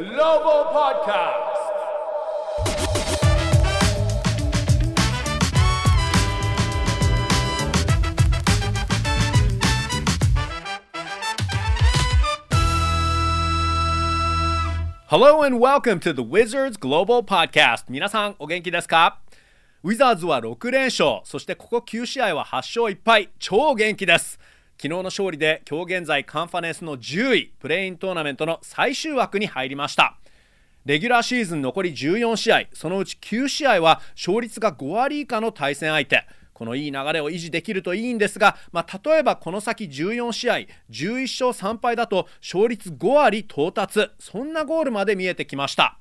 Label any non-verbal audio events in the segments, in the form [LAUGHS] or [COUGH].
Global Podcast. Hello and welcome to the Wizards Global Podcast. 皆さんお元気ですかウィザーズは6連勝、そしてここ9試合は8勝1敗、超元気です。昨日の勝利で今日現在カンファレンスの10位、プレイントーナメントの最終枠に入りました。レギュラーシーズン残り14試合、そのうち9試合は勝率が5割以下の対戦相手。このいい流れを維持できるといいんですが、まあ、例えばこの先14試合11勝3敗だと勝率5割到達そんなゴールまで見えてきました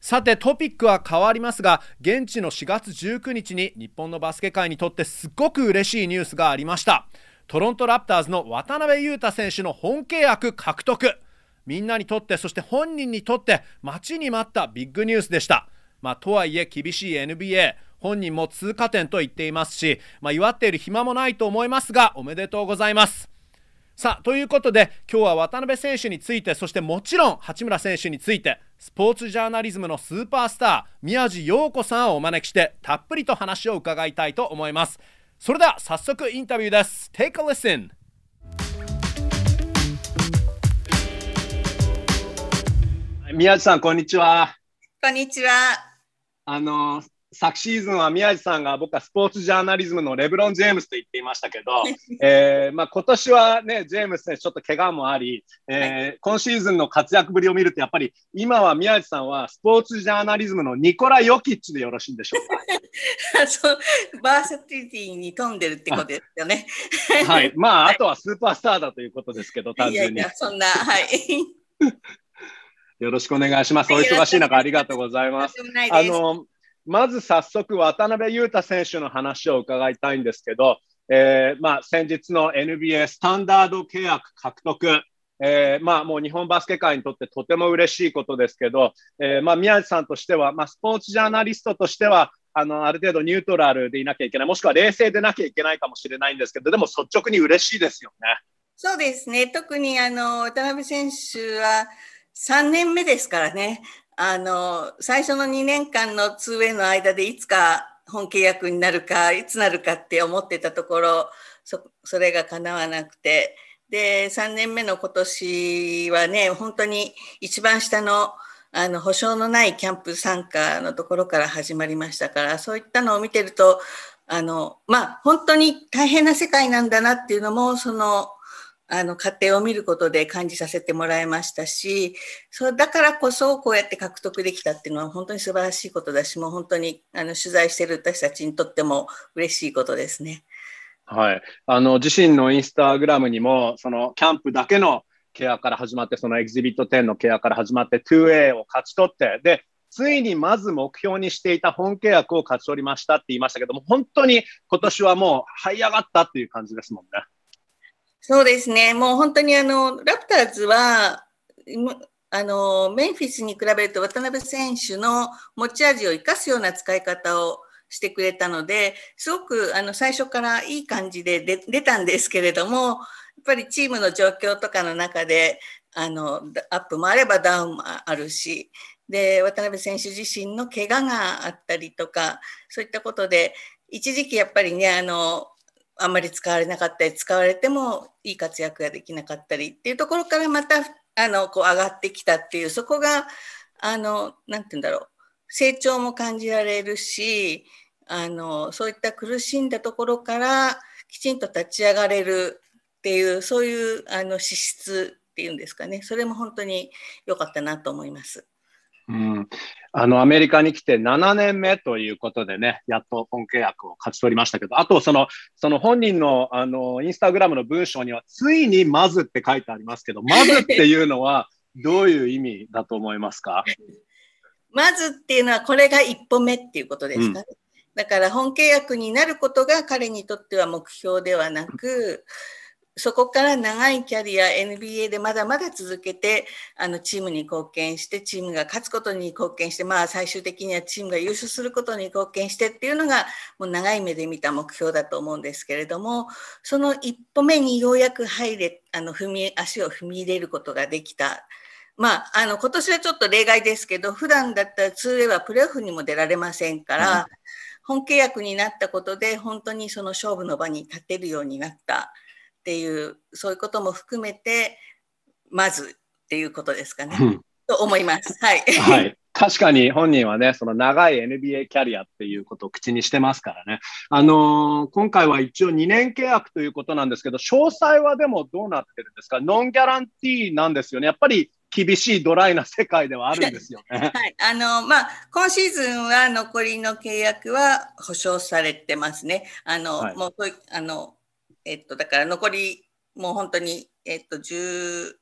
さてトピックは変わりますが現地の4月19日に日本のバスケ界にとってすごく嬉しいニュースがありましたトロントラプターズの渡辺裕太選手の本契約獲得。みんなにとってそして本人にとって待ちに待ったビッグニュースでした。まあ、とはいえ厳しい NBA 本人も通過点と言っていますし、まあ、祝っている暇もないと思いますがおめでとうございます。さあということで今日は渡辺選手についてそしてもちろん八村選手についてスポーツジャーナリズムのスーパースター宮地陽子さんをお招きしてたっぷりと話を伺いたいと思います。それでは早速インタビューです。Take a listen. 宮地さんこんにちは。こんにちは。あの昨シーズンは宮地さんが僕はスポーツジャーナリズムのレブロン・ジェームスと言っていましたけど、[LAUGHS] えーまあ、今年はね、ジェームス選手ちょっと怪我もあり、えー、はい、今シーズンの活躍ぶりを見ると、やっぱり今は宮地さんはスポーツジャーナリズムのニコラ・ヨキッチでよろしいんでしょうか？[LAUGHS] そうバーサティティに富んでるってことですよね。はい、まあ、あとはスーパースターだということですけど、単純に。いやいやそんな、はい。[LAUGHS] よろしくお願いします。お忙しい中、ありがとうございます。あのまず早速、渡辺裕太選手の話を伺いたいんですけど、えー、まあ、先日の NBA スタンダード契約獲得、えー、まあ、もう日本バスケ界にとってとても嬉しいことですけど、えー、まあ、宮地さんとしては、まあ、スポーツジャーナリストとしては、あの、ある程度ニュートラルでいなきゃいけない、もしくは冷静でなきゃいけないかもしれないんですけど、でも率直に嬉しいですよね。そうですね。特にあの、渡辺選手は3年目ですからね。あの、最初の2年間の 2way の間でいつか本契約になるか、いつなるかって思ってたところ、そそれが叶わなくて、で、3年目の今年はね、本当に一番下のあの保証のないキャンプ参加のところから始まりましたから、そういったのを見てると、あの、まあ、本当に大変な世界なんだなっていうのも、そのあの過程を見ることで感じさせてもらいましたしそうだからこそこうやって獲得できたっていうのは本当に素晴らしいことだしもう本当にあの取材している私たちにとっても嬉しいことですね。はい、あの自身のインスタグラムにもそのキャンプだけのケアから始まってそのエキシビット10のケアから始まって 2A を勝ち取ってでついにまず目標にしていた本契約を勝ち取りましたって言いましたけども本当に今年はもう這い上がったっていう感じですもんね。そうですね。もう本当にあの、ラプターズは、あの、メンフィスに比べると渡辺選手の持ち味を生かすような使い方をしてくれたので、すごくあの最初からいい感じで出たんですけれども、やっぱりチームの状況とかの中で、あの、アップもあればダウンもあるし、で、渡辺選手自身の怪我があったりとか、そういったことで、一時期やっぱりね、あの、あんまり使われなかったり使われてもいい活躍ができなかったりっていうところからまたあのこう上がってきたっていうそこがあのなて言うんだろう成長も感じられるしあのそういった苦しんだところからきちんと立ち上がれるっていうそういうあの資質っていうんですかねそれも本当に良かったなと思います。うん、あのアメリカに来て7年目ということでね、やっと本契約を勝ち取りましたけど、あとそのその本人のあのインスタグラムの文章には、ついにまずって書いてありますけど、[LAUGHS] まずっていうのはどういう意味だと思いますか？[LAUGHS] まずっていうのは、これが一歩目っていうことですかね。うん、だから本契約になることが彼にとっては目標ではなく、そこから長いキャリア NBA でまだまだ続けてあのチームに貢献してチームが勝つことに貢献してまあ最終的にはチームが優勝することに貢献してっていうのがもう長い目で見た目標だと思うんですけれどもその一歩目にようやく入れあの踏み足を踏み入れることができた。まあ、あの今年はちょっと例外ですけど、普段だったら 2way はプレーオフにも出られませんから、うん、本契約になったことで、本当にその勝負の場に立てるようになったっていう、そういうことも含めて、まずっていうことですかね。うん、と思います。はい。はい [LAUGHS] 確かに本人はね、その長い NBA キャリアっていうことを口にしてますからね。あのー、今回は一応2年契約ということなんですけど、詳細はでもどうなってるんですか？ノンギャランティーなんですよね。やっぱり厳しいドライな世界ではあるんですよね。[LAUGHS] はい、あのまあ今シーズンは残りの契約は保証されてますね。あの、はい、もうあのえっとだから残りもう本当にえっと10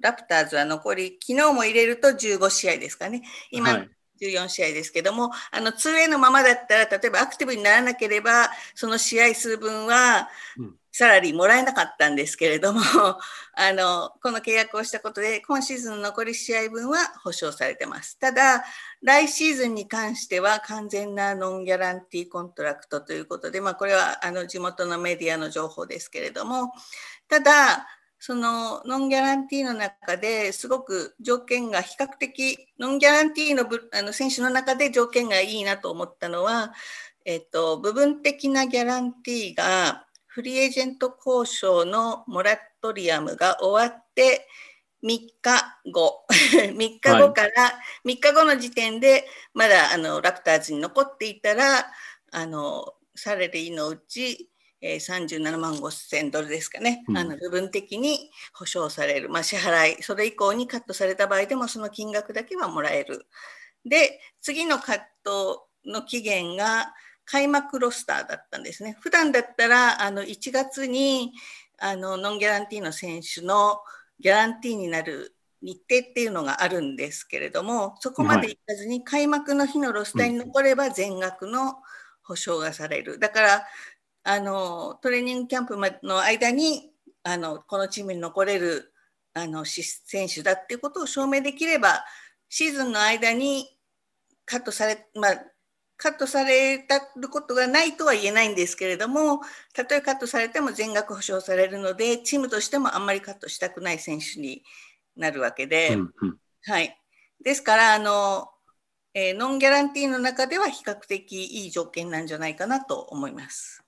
ラプターズは残り、昨日も入れると15試合ですかね。今、14試合ですけども、あの 2A のままだったら、例えばアクティブにならなければ、その試合数分はサラリーもらえなかったんですけれども、[LAUGHS] あのこの契約をしたことで、今シーズンの残り試合分は保証されてます。ただ、来シーズンに関しては完全な non-guarantee contract ということで、まあ、これはあの地元のメディアの情報ですけれども、ただ、その non-guarantee の中ですごく条件が比較的 non-guarantee のあの選手の中で条件がいいなと思ったのは、えっと、部分的なギャランティーがフリーエージェント交渉のモラトリアムが終わって3日後。[LAUGHS] 3日後から、3日後の時点でまだあのラプターズに残っていたらあのサレリーのうちえー、37万5千ドルですかね、うん、あの部分的に保証される、まあ、支払い、それ以降にカットされた場合でもその金額だけはもらえる。で、次のカットの期限が開幕ロスターだったんですね。普段だったらあの1月にあのノンギャランティーの選手のギャランティーになる日程っていうのがあるんですけれども、そこまでいかずに開幕の日のロスターに残れば全額の保証がされる。だからあのトレーニングキャンプの間にあのこのチームに残れるあの選手だっていうことを証明できればシーズンの間にカットされ、まあ、カットされたことがないとは言えないんですけれどもたとえカットされても全額保証されるのでチームとしてもあんまりカットしたくない選手になるわけで、うんうん、はい、ですからあの、えー、ノンギャランティーの中では比較的いい条件なんじゃないかなと思います。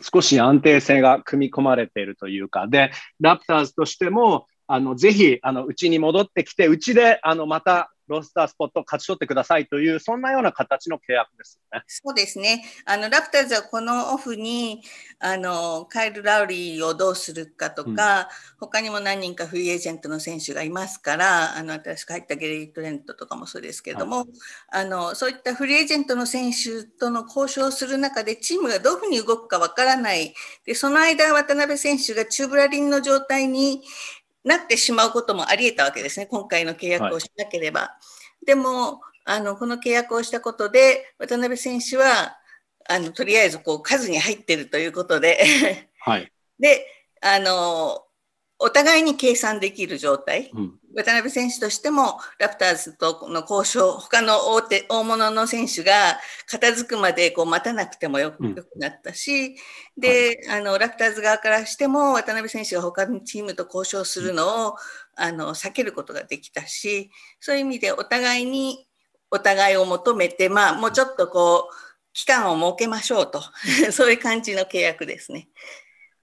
少し安定性が組み込まれているというか、で、ラプターズとしても、あのぜひあのうちに戻ってきて、うちであのまたロスタースポットを勝ち取ってくださいという、そんなような形の契約ですね。そうですね。あのラプターズはこのオフにあのカイル・ラウリーをどうするかとか、うん、他にも何人かフリーエージェントの選手がいますから、あの新しく入ったゲリー・トレントとかもそうですけれども、はい、あのそういったフリーエージェントの選手との交渉をする中で、チームがどういうふうに動くかわからない。で、その間、渡辺選手がチューブラリンの状態になってしまうこともあり得たわけですね、今回の契約をしなければ。はい、でもあの、この契約をしたことで、渡辺選手はあのとりあえずこう数に入ってるということで。はい、であのお互いに計算できる状態、うん、渡辺選手としてもラプターズとの交渉、他の大手大物の選手が片付くまでこう待たなくてもよくなったし、うん、で、はい、あのラプターズ側からしても渡辺選手が他のチームと交渉するのを、うん、あの避けることができたし、そういう意味でお互いにお互いを求めて、まあ、もうちょっとこう期間を設けましょうと、[LAUGHS] そういう感じの契約ですね。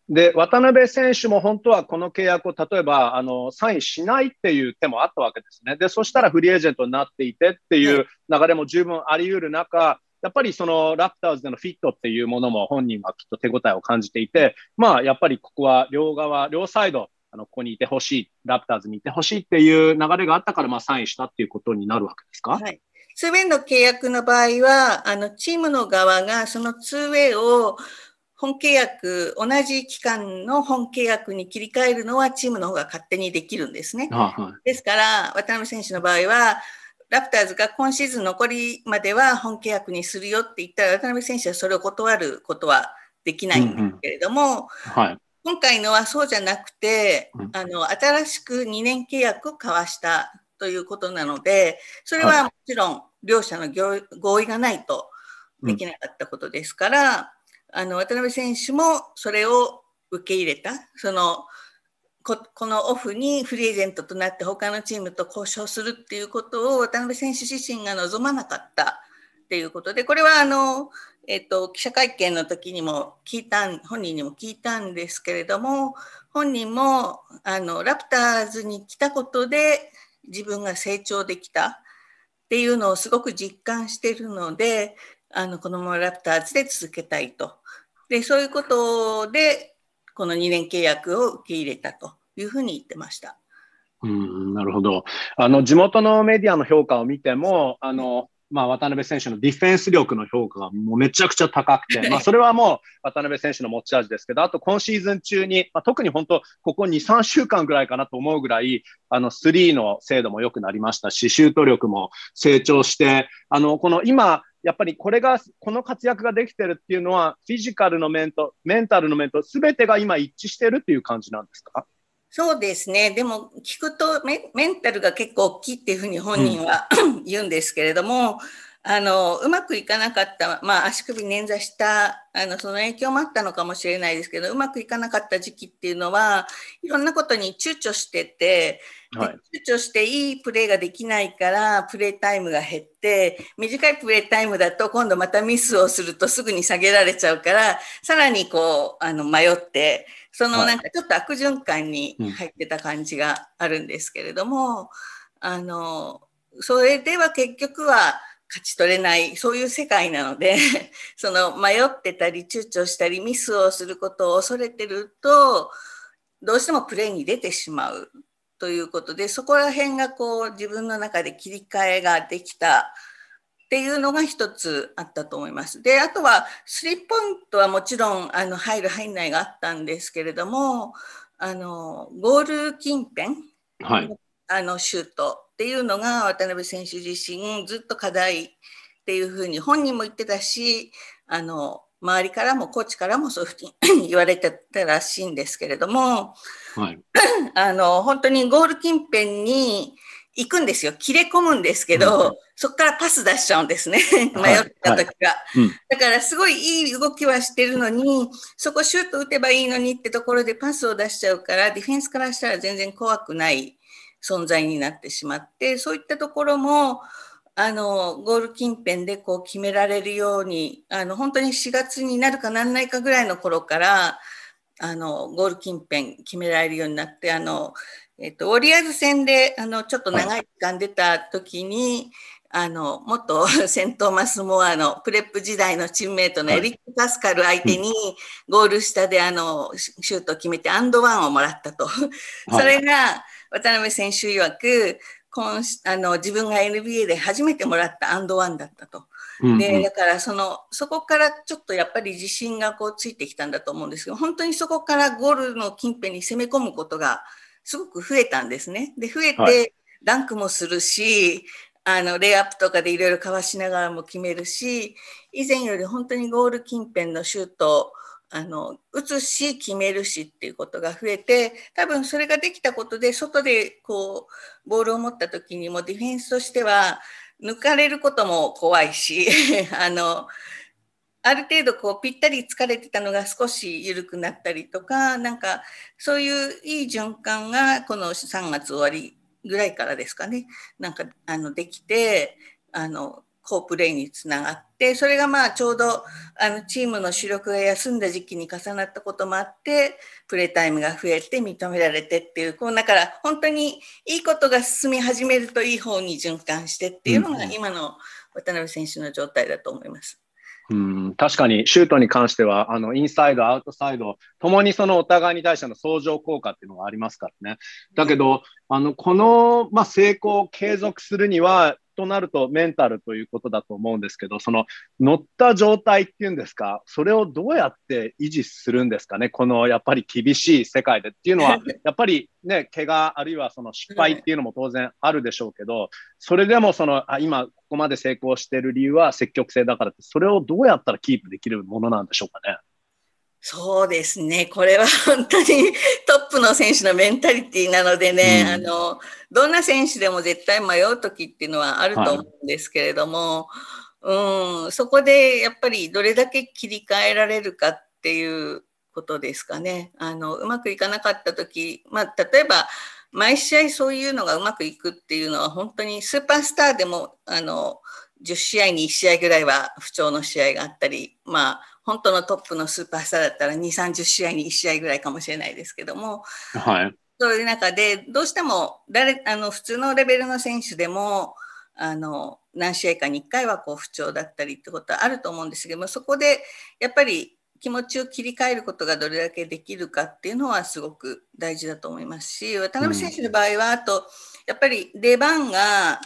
で、渡辺選手も本当はこの契約を例えばあのサインしないっていう手もあったわけですね。で、そしたらフリーエージェントになっていてっていう流れも十分あり得る中、やっぱりそのラプターズでのフィットっていうものも本人はきっと手応えを感じていて、まあやっぱりここは両側、両サイド、あのここにいてほしい、ラプターズにいてほしいっていう流れがあったから、まあサインしたっていうことになるわけですか？はい。ツーウェイの契約の場合は、あのチームの側がそのツーウェイを本契約、同じ期間の本契約に切り替えるのはチームの方が勝手にできるんですね。はい、ですから、渡辺選手の場合は、ラプターズが今シーズン残りまでは本契約にするよって言ったら、渡辺選手はそれを断ることはできないんですけれども、うんうん。はい、今回のはそうじゃなくて、あの新しく2年契約を交わしたということなので、それはもちろん両者の合意がないとできなかったことですから、あの渡辺選手もそれを受け入れた、そのここのオフにフリーエージェントとなって他のチームと交渉するっていうことを渡辺選手自身が望まなかった。っていうことでこれはあの、えっと、記者会見の時にも聞いた本人にも聞いたんですけれども本人もあのラプターズに来たことで自分が成長できたっていうのをすごく実感してるのであのこのままラプターズで続けたいと。でそういうことでこの2年契約を受け入れたというふうに言ってました。うんなるほどあの地元のメディアの評価を見てもあのまあ、渡辺選手のディフェンス力の評価がもうめちゃくちゃ高くて、[LAUGHS] まあ、それはもう渡辺選手の持ち味ですけど、あと今シーズン中に、まあ、特に本当、ここ2、3週間ぐらいかなと思うぐらい、あの、スリーの精度も良くなりましたし、シュート力も成長して、あの、この今、やっぱりこれが、この活躍ができてるっていうのは、フィジカルの面と、メンタルの面と、すべてが今一致してるっていう感じなんですか？そうですね。でも聞くとメンタルが結構大きいっていうふうに本人は、うん、[CLEARS THROAT] 言うんですけれども、あのうまくいかなかった、まあ、足首捻挫したあのその影響もあったのかもしれないですけどうまくいかなかった時期っていうのはいろんなことに躊躇してて、はい、躊躇していいプレーができないからプレータイムが減って短いプレータイムだと今度またミスをするとすぐに下げられちゃうからさらにこうあの迷ってそのなんかちょっと悪循環に入ってた感じがあるんですけれども、うん、あのそれでは結局は勝ち取れないそういう世界なので [LAUGHS] その迷ってたり躊躇したりミスをすることを恐れてるとどうしてもプレーに出てしまうということでそこら辺がこう自分の中で切り替えができたっていうのが一つあったと思います。であとはスリーポイントはもちろんあの入る入んないがあったんですけれどもあのゴール近辺、はい、あのシュートっていうのが渡辺選手自身ずっと課題っていうふうに本人も言ってたしあの周りからもコーチからもそういうふうに [COUGHS] 言われてたらしいんですけれども、はい、[COUGHS] あの本当にゴール近辺に行くんですよ。切れ込むんですけど、うん、そこからパス出しちゃうんですね。[LAUGHS] 迷った時が、は。いはい。うん、だからすごいいい動きはしてるのにそこシュート打てばいいのにってところでパスを出しちゃうからディフェンスからしたら全然怖くない存在になってしまってそういったところもあのゴール近辺でこう決められるようにあの本当に4月になるかなんないかぐらいの頃からあのゴール近辺決められるようになってあの、えっと、ウォリアーズ戦であのちょっと長い時間出た時に、はい、あの元 [LAUGHS] セントマスモアのプレップ時代のチームメートのエリック・パスカル相手にゴール下であのシュートを決めて and one をもらったと。それが渡辺選手曰く今あの自分が NBA で初めてもらった and one だったと。でだからそのそこからちょっとやっぱり自信がこうついてきたんだと思うんですけど本当にそこからゴールの近辺に攻め込むことがすごく増えたんですね。で増えてダンクもするし、あのレイアップとかでいろいろかわしながらも決めるし以前より本当にゴール近辺のシュートあの打つし決めるしっていうことが増えて多分それができたことで外でこうボールを持った時にもディフェンスとしては抜かれることも怖いし [LAUGHS] あのある程度こうぴったり疲れてたのが少し緩くなったりとかなんかそういういい循環がこの3月終わりぐらいからですかね。なんかあのできてあの好プレーにつながってそれがまあちょうどあのチームの主力が休んだ時期に重なったこともあってプレータイムが増えて認められてっていうこうだから本当にいいことが進み始めるといい方に循環してっていうのが今の渡辺選手の状態だと思います。うん確かにシュートに関してはあのインサイド、アウトサイドともにそのお互いに対しての相乗効果っていうのがありますからね。だけど、あのこの、まあ、成功を継続するにはとなるとメンタルということだと思うんですけど、その乗った状態っていうんですか、それをどうやって維持するんですかね、このやっぱり厳しい世界でっていうのは、[LAUGHS] やっぱりね、怪我あるいはその失敗っていうのも当然あるでしょうけど、それでもそのあ今、ここまで成功している理由は積極性だからって、それをどうやったらキープできるものなんでしょうかね。そうですね。これは本当に [LAUGHS] トップの選手のメンタリティーなのでね、うん、あの、どんな選手でも絶対迷う時っていうのはあると思うんですけれども、はい、うん、そこでやっぱりどれだけ切り替えられるかっていうことですかね。あのうまくいかなかった時、まあ、例えば毎試合そういうのがうまくいくっていうのは本当にスーパースターでもあの10試合に1試合ぐらいは不調の試合があったり、まあ、本当のトップのスーパースターだったら2、30試合に1試合ぐらいかもしれないですけども、はい、そういう中で、どうしても誰あの普通のレベルの選手でも、あの何試合かに1回はこう不調だったりってことはあると思うんですけども、そこでやっぱり気持ちを切り替えることがどれだけできるかっていうのはすごく大事だと思いますし、渡辺選手の場合は、あと、やっぱり出番が、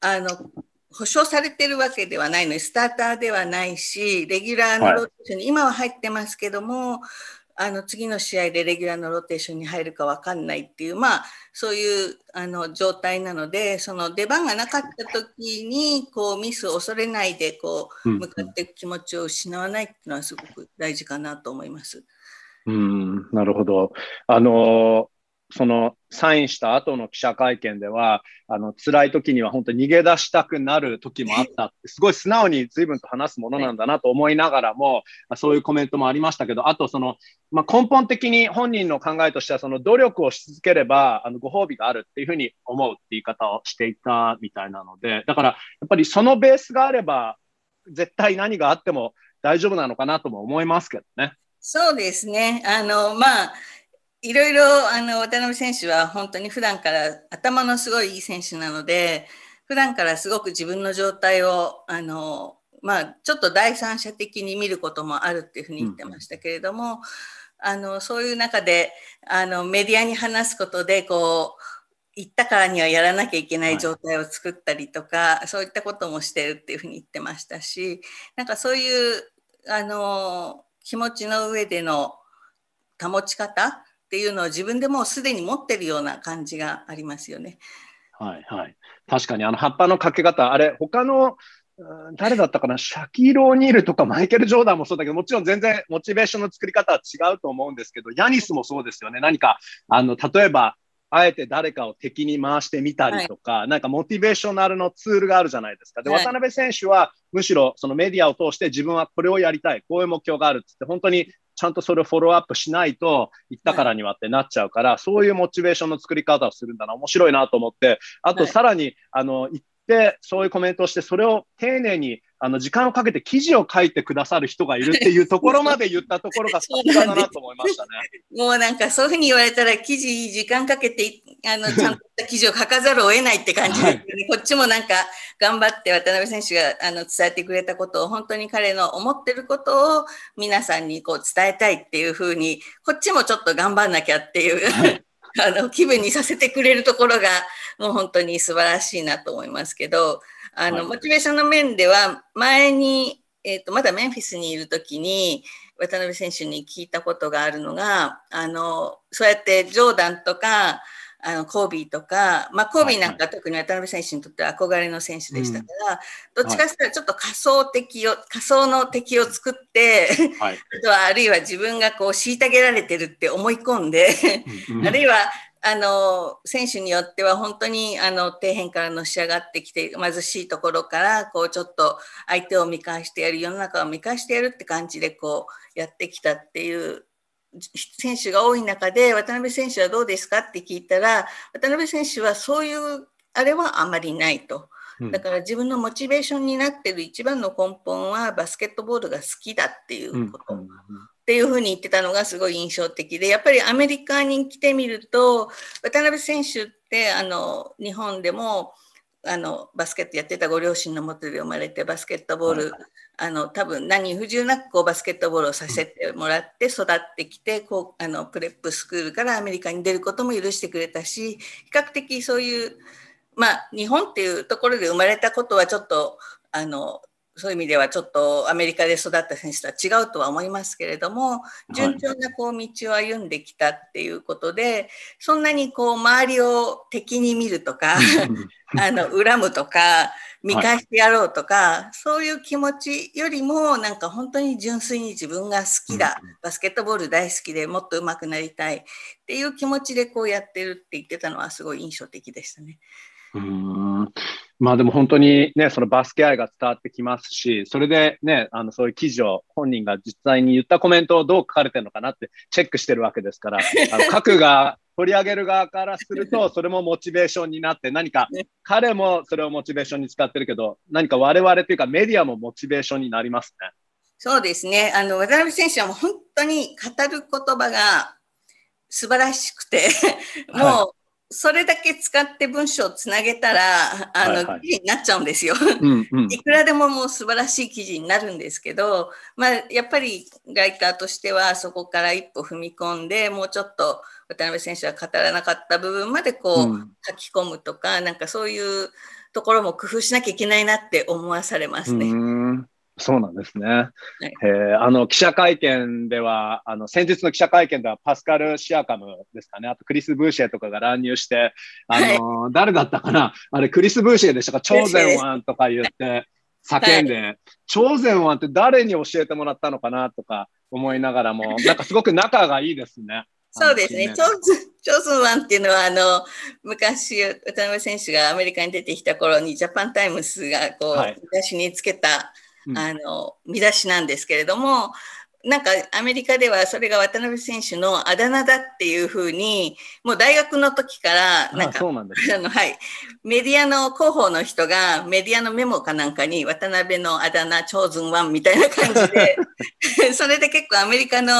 あの、保証されてるわけではないのに、スターターではないし、レギュラーのローテーションに、今は入ってますけども、あの次の試合でレギュラーのローテーションに入るか分かんないっていう、まあ、そういうあの状態なので、その出番がなかった時にこうミスを恐れないでこう向かっていく気持ちを失わないっていうのはすごく大事かなと思います。うんなるほど。あのそのサインした後の記者会見では、あの辛い時には本当に逃げ出したくなる時もあったって、すごい素直に随分と話すものなんだなと思いながらも、そういうコメントもありましたけど、あとその、まあ、根本的に本人の考えとしては、その努力をし続ければあのご褒美があるっていうふうに思うって言い方をしていたみたいなので、だからやっぱりそのベースがあれば、絶対何があっても大丈夫なのかなとも思いますけどね。そうですね。あの、まあ、いろいろあの渡辺選手は本当に普段から頭のすごいいい選手なので普段からすごく自分の状態をあの、まあ、ちょっと第三者的に見ることもあるっていうふうに言ってましたけれども、うん、あのそういう中であのメディアに話すことでこう行ったからにはやらなきゃいけない状態を作ったりとか、はい、そういったこともしてるっていうふうに言ってましたしなんかそういうあの気持ちの上での保ち方っていうのを自分でもうすでに持ってるような感じがありますよね。はいはい。確かにあの葉っぱのかけ方、あれ、他の誰だったかな、シャキーロ・オニールとかマイケル・ジョーダンもそうだけど、もちろん全然モチベーションの作り方は違うと思うんですけど、ヤニスもそうですよね。何か、あの、例えば、あえて誰かを敵に回してみたりとか、はい、なんかモチベーショナルのツールがあるじゃないですか。で、はい、渡辺選手はむしろそのメディアを通して自分はこれをやりたい、こういう目標があるってって、本当にちゃんとそれをフォローアップしないと、言ったからにはってなっちゃうから、そういうモチベーションの作り方をするんだな、面白いなと思って、あとさらに、あの、言って、そういうコメントをして、それを丁寧にあの時間をかけて記事を書いてくださる人がいるっていうところまで言ったところが [LAUGHS] さすがだなと思いましたね。もうなんかそういうふうに言われたら記事時間かけてあのちゃんとした記事を書かざるを得ないって感じですね、はい、こっちもなんか頑張って渡辺選手があの伝えてくれたことを本当に彼の思ってることを皆さんにこう伝えたいっていうふうにこっちもちょっと頑張んなきゃっていう、はい、[LAUGHS] あの気分にさせてくれるところがもう本当に素晴らしいなと思いますけど。あの、はい、モチベーションの面では、前に、えっ、ー、と、まだメンフィスにいるときに、渡辺選手に聞いたことがあるのが、あの、そうやってジョーダンとか、あのコービーとか、まあ、コービーなんか特に渡辺選手にとっては憧れの選手でしたから、うん、どっちかというとちょっと仮想的を、仮想の敵を作って、はい、[LAUGHS] あとはあるいは自分がこう虐げられてるって思い込んで、あるいはあの選手によっては本当にあの底辺からのし上がってきて貧しいところからこうちょっと相手を見返してやる世の中を見返してやるって感じでこうやってきたっていう選手が多い中で渡辺選手はどうですかって聞いたら渡辺選手はそういうあれはあまりないと。だから自分のモチベーションになってる一番の根本はバスケットボールが好きだっていうこと。っていうふうに言ってたのがすごい印象的で、やっぱりアメリカに来てみると、渡辺選手ってあの日本でもあのバスケットやってたご両親のもとで生まれてバスケットボール、はい、あの多分何不自由なくこうバスケットボールをさせてもらって育ってきてこうあのプレップスクールからアメリカに出ることも許してくれたし比較的そういうまあ日本っていうところで生まれたことはちょっとあのそういう意味ではちょっとアメリカで育った選手とは違うとは思いますけれども順調なこう道を歩んできたっていうことで、そんなにこう周りを敵に見るとか [LAUGHS] あの恨むとか見返してやろうとか、はい、そういう気持ちよりもなんか本当に純粋に自分が好きだ、バスケットボール大好きでもっと上手くなりたいっていう気持ちでこうやってるって言ってたのはすごい印象的でしたね。うんまあでも本当にね、そのバスケ愛が伝わってきますし、それでね、あのそういう記事を本人が実際に言ったコメントをどう書かれてるのかなってチェックしてるわけですから、[LAUGHS] あの書くが取り上げる側からすると、それもモチベーションになって、何か彼もそれをモチベーションに使ってるけど、何か我々というかメディアもモチベーションになりますね。そうですね。あの、渡辺選手はもう本当に語る言葉が素晴らしくて、もうそれだけ使って文章をつなげたら、あの、はいはい、記事になっちゃうんですよ。うんうん、いくらでももう素晴らしい記事になるんですけど、まあ、やっぱりライターとしてはそこから一歩踏み込んで、もうちょっと渡辺選手は語らなかった部分までこう、うん、書き込むとか、なんかそういうところも工夫しなきゃいけないなって思わされますね。そうなんですね。はい、えー、あの、記者会見では、あの、先日の記者会見では、パスカル・シアカムですかね。あと、クリス・ブーシェとかが乱入して、あの、はい、誰だったかなあれ、クリス・ブーシェでしたか？超前腕とか言って、叫んで、はい、超前腕って誰に教えてもらったのかなとか思いながらも、[LAUGHS] なんかすごく仲がいいですね。そうですね。超前腕っていうのは、あの、昔、渡辺選手がアメリカに出てきた頃に、ジャパンタイムスが、こう、はい、昔につけた、あの見出しなんですけれどもなんかアメリカではそれが渡辺選手のあだ名だっていうふうにもう大学の時からなんかあの、はい、メディアの広報の人がメディアのメモかなんかに渡辺のあだ名超ズンワンみたいな感じで [LAUGHS] それで結構アメリカの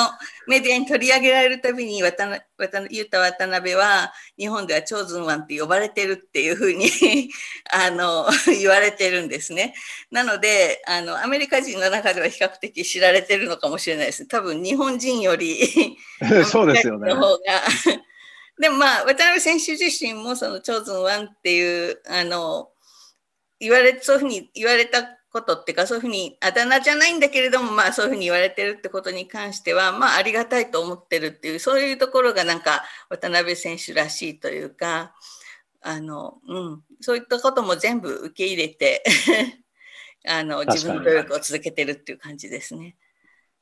メディアに取り上げられるたびに渡辺渡言った渡辺は日本では超ズンワンって呼ばれてるっていうふうに [LAUGHS] あの [LAUGHS] 言われてるんですね。なのであのアメリカ人の中では比較的知られてるのかもしれないです。多分日本人より [LAUGHS] そうですよね。の方がでもまあ渡辺選手自身もその超ズンワンっていうあの言われそういうふうに言われたことっていうかそういうふうにあだ名じゃないんだけれどもまあそういうふうに言われてるってことに関してはまあありがたいと思ってるっていうそういうところがなんか渡辺選手らしいというかあの、うん、そういったことも全部受け入れて [LAUGHS] あの自分の努力を続けてるっていう感じですね。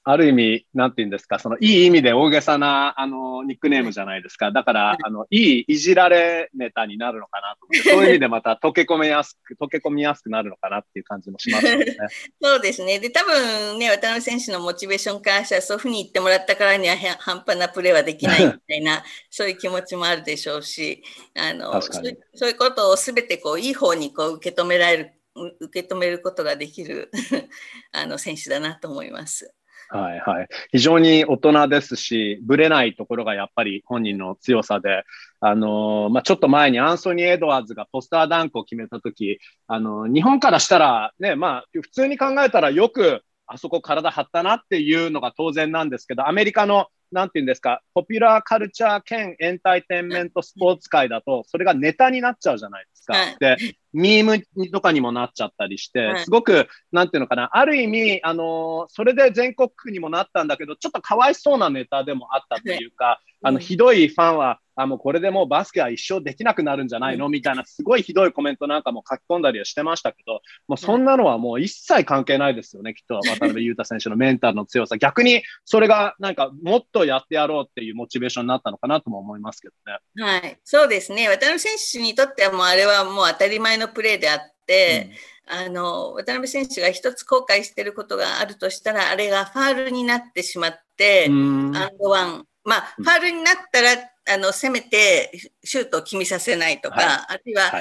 ある意味、なんて言うんですか、そのいい意味で大げさなあのニックネームじゃないですか。だから、あのいいいじられネタになるのかなと思って、そういう意味でまた溶け込めやすく、溶け込みやすくなるのかなっていう感じもしますよね。そうですね。で、多分ね、渡辺選手のモチベーションからしたら、そういうふうに言ってもらったからには半端なプレーはできないみたいな、[LAUGHS] そういう気持ちもあるでしょうし、あのそういうことをすべてこういい方にこう受け止められる。受け止めることができる [LAUGHS] あの選手だなと思います。はいはい。非常に大人ですし、ぶれないところがやっぱり本人の強さで、あのー、まあ、ちょっと前にアンソニー・エドワーズがポスターダンクを決めたとき、あのー、日本からしたらね、まあ、普通に考えたらよくあそこ体張ったなっていうのが当然なんですけど、アメリカのなんていうんですか、ポピュラーカルチャー兼エンターテインメントスポーツ界だと、それがネタになっちゃうじゃないですか。で、ミームとかにもなっちゃったりして、すごく、なんていうのかな、ある意味、あのー、それで全国区にもなったんだけど、ちょっとかわいそうなネタでもあったというか、あの、ひどいファンは、あ、もうこれでもうバスケは一生できなくなるんじゃないの？みたいな、すごいひどいコメントなんかも書き込んだりはしてましたけど、もうそんなのはもう一切関係ないですよね、きっと [LAUGHS] 渡辺裕太選手のメンタルの強さ。逆にそれがなんかもっとやってやろうっていうモチベーションになったのかなとも思いますけどね。はい、そうですね。渡辺選手にとってはもうあれはもう当たり前のプレーであって、うん、あの渡辺選手が一つ後悔していることがあるとしたら、あれがファールになってしまって、アンドワン、まあ、ファールになったら、あの、せめてシュートを決めさせないとか、はい、あるいは、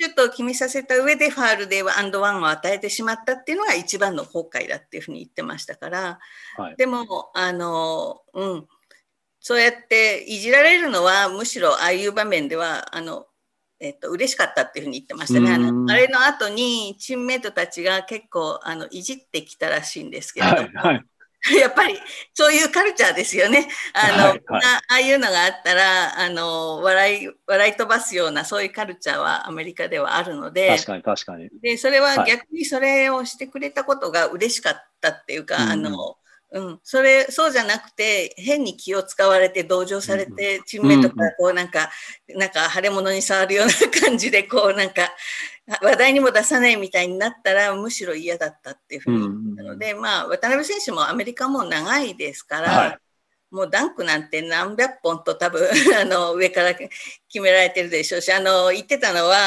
シュートを決めさせた上でファールでアンドワンを与えてしまったっていうのが一番の後悔だっていうふうに言ってましたから、はい、でも、あの、うん、そうやっていじられるのはむしろああいう場面では、あの、えっと、嬉しかったっていうふうに言ってましたね。あのあれの後にチームメイトたちが結構あのいじってきたらしいんですけれども、はいはい、[LAUGHS] やっぱりそういうカルチャーですよね。あの、はいはい、ああいうのがあったら、あの、笑い、笑い飛ばすようなそういうカルチャーはアメリカではあるので。確かに確かに。で、それは逆にそれをしてくれたことが嬉しかったっていうか、はい、あの、うん、それそうじゃなくて変に気を使われて同情されて、チームメイトからこうなんか、なんか腫れ物に触るような感じでこうなんか話題にも出さないみたいになったらむしろ嫌だったっていうふうに言ったので、まあ渡辺選手もアメリカも長いですから、はい、もうダンクなんて何百本と多分 [LAUGHS] あの上から決められてるでしょうしあの言ってたのは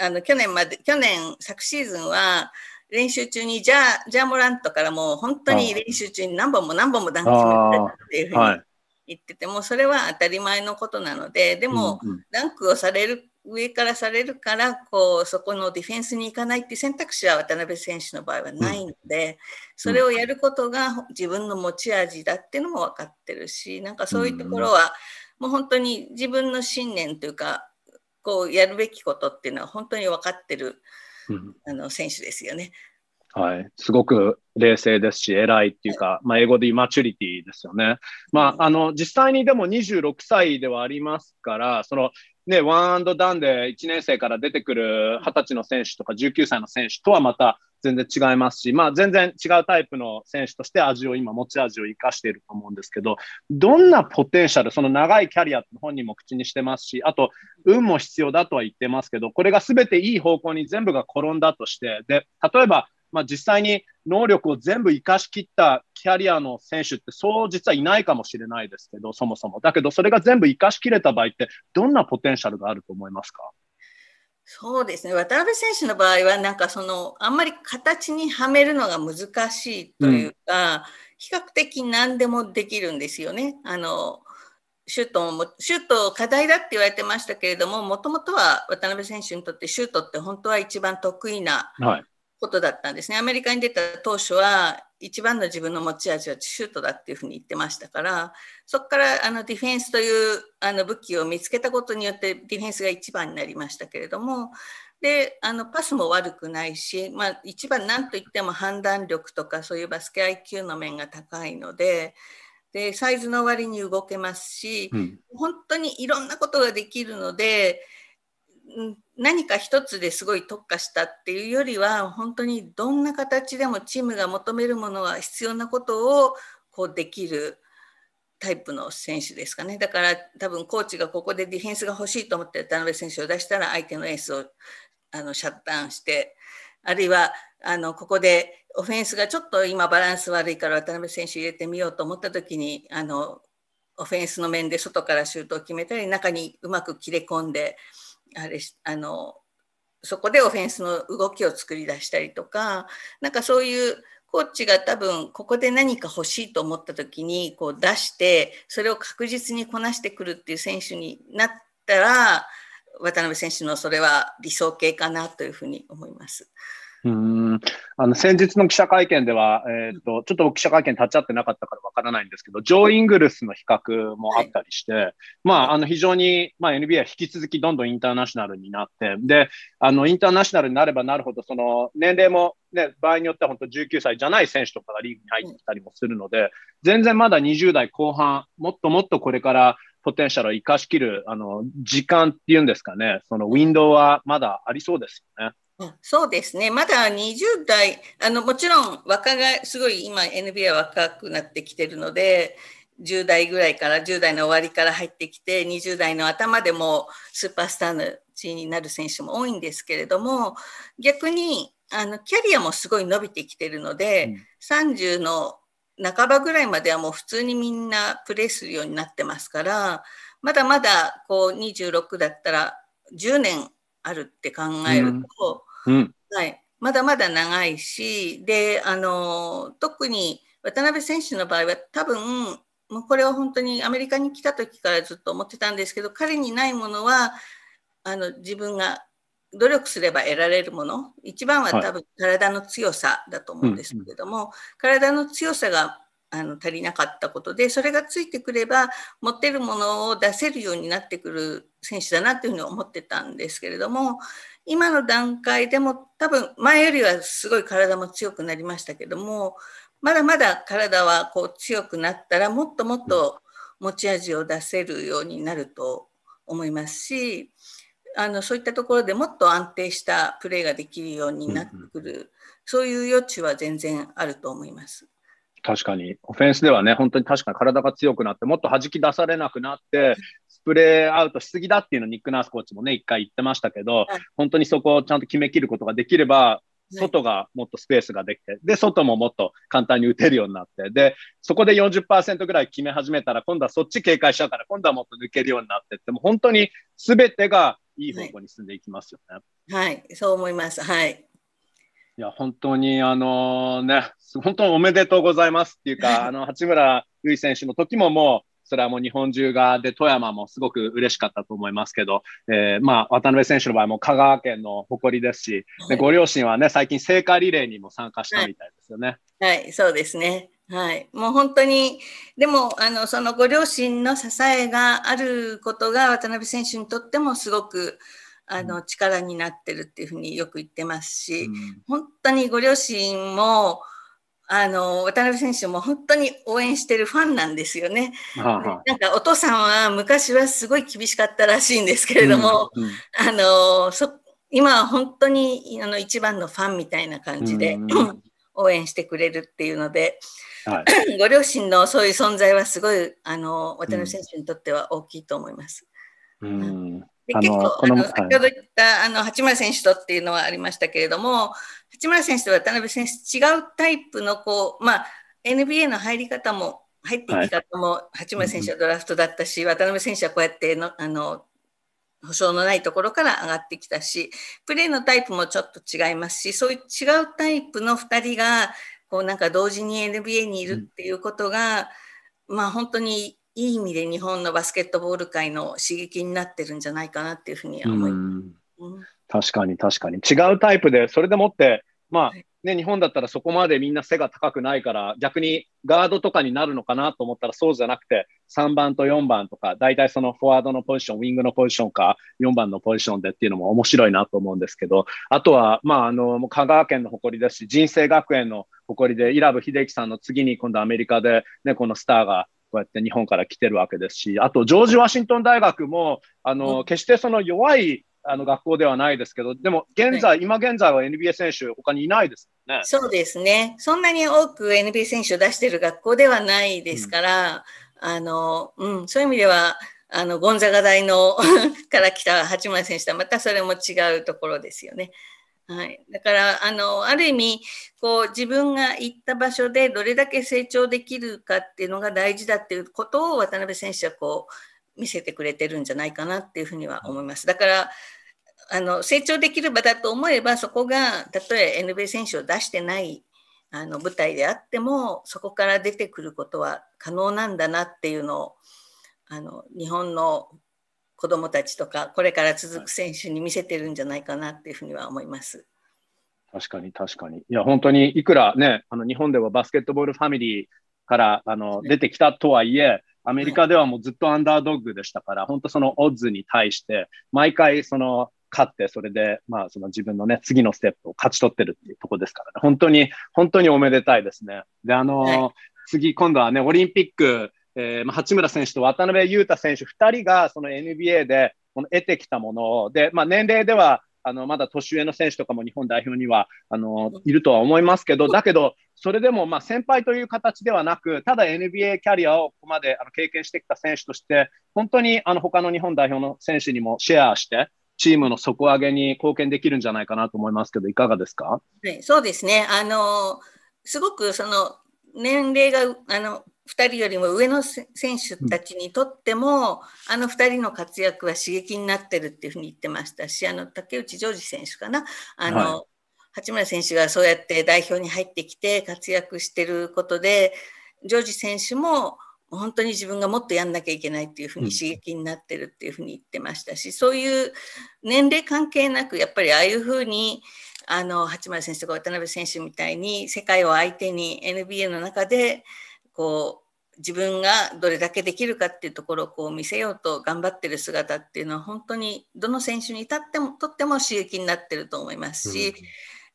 あの去年まで去年昨シーズンは練習中にジャジャーモラントからもう本当に練習中に何本も何本もダンク決めてっていうふうに言ってても、それは当たり前のことなのででも、ダンクをされる上からされるからこうそこのディフェンスに行かないっていう選択肢は渡辺選手の場合はないので、それをやることが自分の持ち味だっていうのも分かってるしなんかそういうところはもう本当に自分の信念というかこうやるべきことっていうのは本当に分かってる、あの選手ですよね。はい。すごく冷静ですし、偉いっていうか、まあ、英語でマチュリティですよね。まあ、あの、実際にでも26歳ではありますから、その、ね、ワンアンドダウンで1年生から出てくる20歳の選手とか19歳の選手とはまた全然違いますし、まあ全然違うタイプの選手として味を今持ち味を生かしていると思うんですけど、どんなポテンシャル、その長いキャリアって本人も口にしてますし、あと運も必要だとは言ってますけど、これが全ていい方向に全部が転んだとして、で、例えばまあ、実際に能力を全部生かしきったキャリアの選手ってそう実はいないかもしれないですけど、そもそも。だけど、それが全部生かしきれた場合って、どんなポテンシャルがあると思いますか？そうですね。渡辺選手の場合は、なんかそのあんまり形にはめるのが難しいというか、うん、比較的何でもできるんですよね。あのシュートもシュート課題だって言われてましたけれども、もともとは渡辺選手にとってシュートって本当は一番得意なことだったんですね。アメリカに出た当初は一番の自分の持ち味はシュートだっていうふうに言ってましたからそこからあのディフェンスというあの武器を見つけたことによってディフェンスが一番になりましたけれどもであのパスも悪くないし、まあ、一番何といっても判断力とかそういうバスケ IQ の面が高いので。でサイズの割に動けますし、うん、本当にいろんなことができるので何か一つですごい特化したっていうよりは本当にどんな形でもチームが求めるものは必要なことをこうできるタイプの選手ですかね。だから多分コーチがここでディフェンスが欲しいと思って渡辺選手を出したら相手のエースをあのシャッターンしてあるいはあのここでオフェンスがちょっと今バランス悪いから渡辺選手入れてみようと思った時にあのオフェンスの面で外からシュートを決めたり中にうまく切れ込んであれあのそこでオフェンスの動きを作り出したりとかなんかそういうコーチが多分ここで何か欲しいと思った時にこう出してそれを確実にこなしてくるっていう選手になったら渡辺選手のそれは理想形かなというふうに思います。うん。あの先日の記者会見では、えーと、ちょっと記者会見立ち会ってなかったからわからないんですけど、ジョー・イングルスの比較もあったりして、はい、まあ、あの非常に、まあ、NBA は引き続きどんどんインターナショナルになって、で、あのインターナショナルになればなるほど、その年齢も、ね、場合によっては本当19歳じゃない選手とかがリーグに入ってきたりもするので、全然まだ20代後半、もっともっとこれからポテンシャルを生かしきるあの時間っていうんですかね、そのウィンドウはまだありそうですよね。そうですね、まだ20代、あのもちろん若がすごい今、NBA は若くなってきてるので、10代ぐらいから10代の終わりから入ってきて、20代の頭でもスーパースターの地になる選手も多いんですけれども、逆にあのキャリアもすごい伸びてきてるので、うん、30の半ばぐらいまではもう普通にみんなプレーするようになってますから、まだまだこう26だったら10年あるって考えると、うん。うん、はい、まだまだ長いしであの特に渡辺選手の場合は多分もうこれは本当にアメリカに来た時からずっと思ってたんですけど彼にないものはあの自分が努力すれば得られるもの。一番は多分体の強さだと思うんですけれども、はい、体の強さがあの足りなかったことでそれがついてくれば持ってるものを出せるようになってくる選手だなというふうに思ってたんですけれども今の段階でも多分前よりはすごい体も強くなりましたけどもまだまだ体はこう強くなったらもっともっと持ち味を出せるようになると思いますしあのそういったところでもっと安定したプレーができるようになってくる、そういう余地は全然あると思います。確かに、オフェンスではね、本当に確かに体が強くなって、もっと弾き出されなくなって、スプレーアウトしすぎだっていうのをニック・ナースコーチもね、一回言ってましたけど、本当にそこをちゃんと決めきることができれば、外がもっとスペースができて、で、外ももっと簡単に打てるようになって、で、そこで40%ぐらい決め始めたら、今度はそっち警戒しちゃうから、今度はもっと抜けるようになってって、もう本当に全てがいい方向に進んでいきますよね。はい、はい、そう思います。はい。いや、本当に、あのね、本当におめでとうございますっていうか、[LAUGHS] あの、八村塁選手の時ももう、それはもう日本中が、で、富山もすごく嬉しかったと思いますけど、えー、まあ、渡辺選手の場合も香川県の誇りですし、でご両親はね、最近聖火リレーにも参加したみたいですよね。はい、はい、そうですね。はい、もう本当に、でもあのそのご両親の支えがあることが渡辺選手にとってもすごくあの力になってるっていうふうによく言ってますし、うん、本当にご両親もあの渡辺選手も本当に応援してるファンなんですよね。はあ、なんかお父さんは昔はすごい厳しかったらしいんですけれども、うんうん、あのそ今は本当にあの一番のファンみたいな感じで、応援してくれるっていうので、はい、[CLEARS THROAT] ご両親のそういう存在はすごいあの渡辺選手にとっては大きいと思います。うんで結構あの先ほど言ったあの八村選手とっていうのはありましたけれども八村選手と渡辺選手違うタイプのこう、まあ、NBA の入り方も入っていき方も、八村選手はドラフトだったし、渡辺選手はこうやってのあの保証のないところから上がってきたしプレーのタイプもちょっと違いますしそういう違うタイプの2人がこうなんか同時に NBA にいるっていうことが、まあ本当にいい意味で日本のバスケットボール界の刺激になってるんじゃないかなっていうふうに思います。確かに確かに。違うタイプでそれでもってまあ、ね、日本だったらそこまでみんな背が高くないから逆にガードとかになるのかなと思ったらそうじゃなくて3番と4番とか大体そのフォワードのポジションウィングのポジションか4番のポジションでっていうのも面白いなと思うんですけどあとは、まあ、あの香川県の誇りですし人生学園の誇りで伊良部秀樹さんの次に今度アメリカで、ね、このスターがこうやって日本から来てるわけですし、あとジョージ・ワシントン大学も、あの、決してその弱いあの学校ではないですけど、でも現在、はい、今現在は NBA 選手、他にいないですね。そうですね。そんなに多く NBA 選手を出している学校ではないですから、うん、あの、うん、そういう意味では、あの、ゴンザガ大の [LAUGHS] から来た八村選手とはまたそれも違うところですよね。はい、だからあのある意味こう自分が行った場所でどれだけ成長できるかっていうのが大事だっていうことを渡辺選手はこう見せてくれてるんじゃないかなっていうふうには思います。だからあの成長できる場だと思えばそこがたとえ NBA 選手を出してないあの舞台であってもそこから出てくることは可能なんだなっていうのをあの日本の子どもたちとかこれから続く選手に見せてるんじゃないかなっていうふうには思います。確かに確かに。いや本当にいくらねあの日本ではバスケットボールファミリーからあの出てきたとはいえアメリカではもうずっとアンダードッグでしたから、本当そのオッズに対して毎回その勝って、それで、まあ、その自分のね、次のステップを勝ち取ってるっていうとこですからね。本当に、本当におめでたいですね。で、あのーはい、次、今度はね、オリンピック、えー、まあ、八村選手と渡辺裕太選手2人がその NBA でこの得てきたもの、で、まあ、年齢ではあのまだ年上の選手とかも日本代表にはあのいるとは思いますけど、だけど、それでもまあ先輩という形ではなく、ただ NBA キャリアをここまであの経験してきた選手として、本当にあの他の日本代表の選手にもシェアして、チームの底上げに貢献できるんじゃないかなと思いますけど、いかがですか、はい、そうですね。あのすごくその年齢があの2人よりも上の選手たちにとっても、うん、あの2人の活躍は刺激になってるっていうふうに言ってましたし、あの竹内ジョージ選手かな、あの、はい、八村選手がそうやって代表に入ってきて活躍してることで、ジョージ選手も本当に自分がもっとやんなきゃいけないっていうふうに刺激になってるっていうふうに言ってましたし、そういう年齢関係なくやっぱりああいうふうにあの八村選手とか渡辺選手みたいに世界を相手に NBA の中でこう自分がどれだけできるかっていうところをこう見せようと頑張ってる姿っていうのは本当にどの選手に至ってもとっても刺激になってると思いますし、